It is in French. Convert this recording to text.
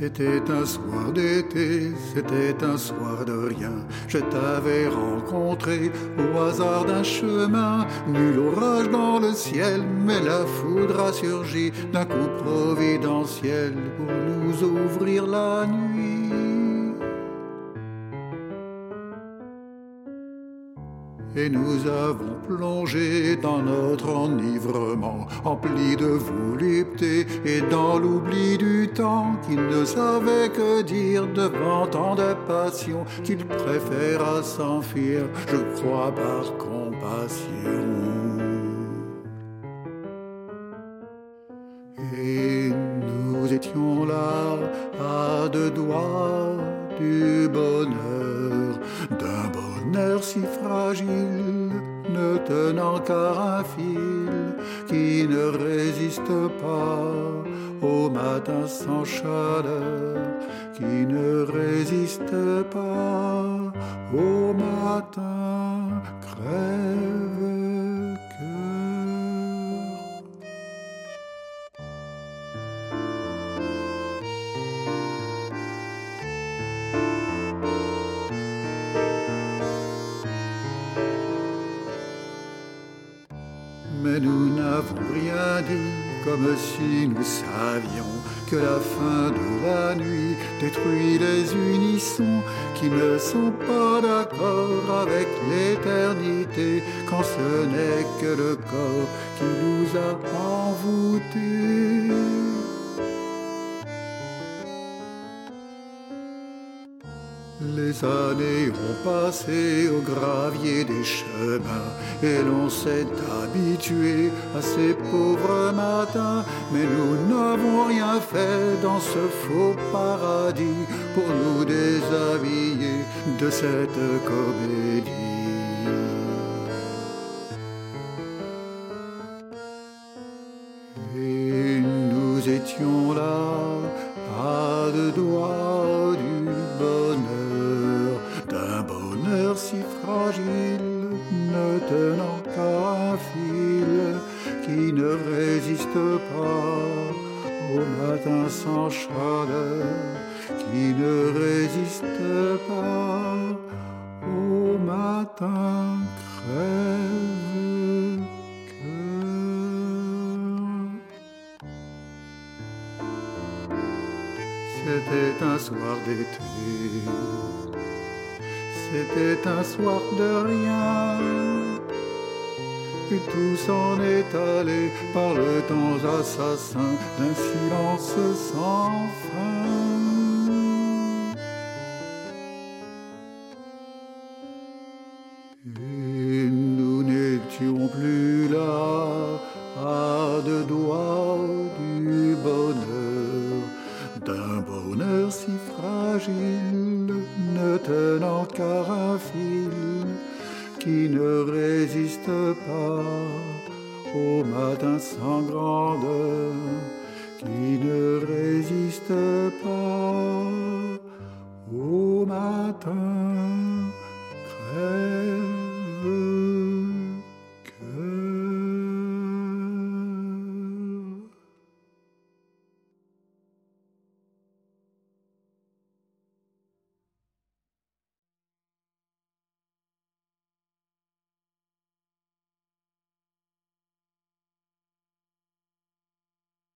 C'était un soir d'été, c'était un soir de rien. Je t'avais rencontré au hasard d'un chemin. Nul orage dans le ciel, mais la foudre a surgi d'un coup providentiel pour nous ouvrir la nuit. Et nous avons plongé dans notre enivrement, empli de volupté et dans l'oubli du temps qu'il ne savait que dire devant tant de passion qu'il préféra s'enfuir, je crois par compassion. Et nous étions là à deux doigts du bonheur bonheur si fragile, ne tenant qu'à un fil qui ne résiste pas au matin sans chaleur, qui ne résiste pas au matin crève. Mais nous n'avons rien dit comme si nous savions que la fin de la nuit détruit les unissons qui ne sont pas d'accord avec l'éternité quand ce n'est que le corps qui nous a envoûtés. Les années ont passé au gravier des chemins et l'on s'est habitué à ces pauvres matins. Mais nous n'avons rien fait dans ce faux paradis pour nous déshabiller de cette comédie. Et nous étions là à deux doigts résiste pas au matin sans chaleur, qui ne résiste pas au matin crève. C'était un soir d'été, c'était un soir de rien. Et tout s'en est allé par le temps assassin d'un silence sans fin. Et nous n'étions plus là à deux doigts du bonheur, d'un bonheur si fragile, ne tenant qu'à un fil qui ne résiste pas au matin sans grandeur, qui ne résiste pas au matin crève.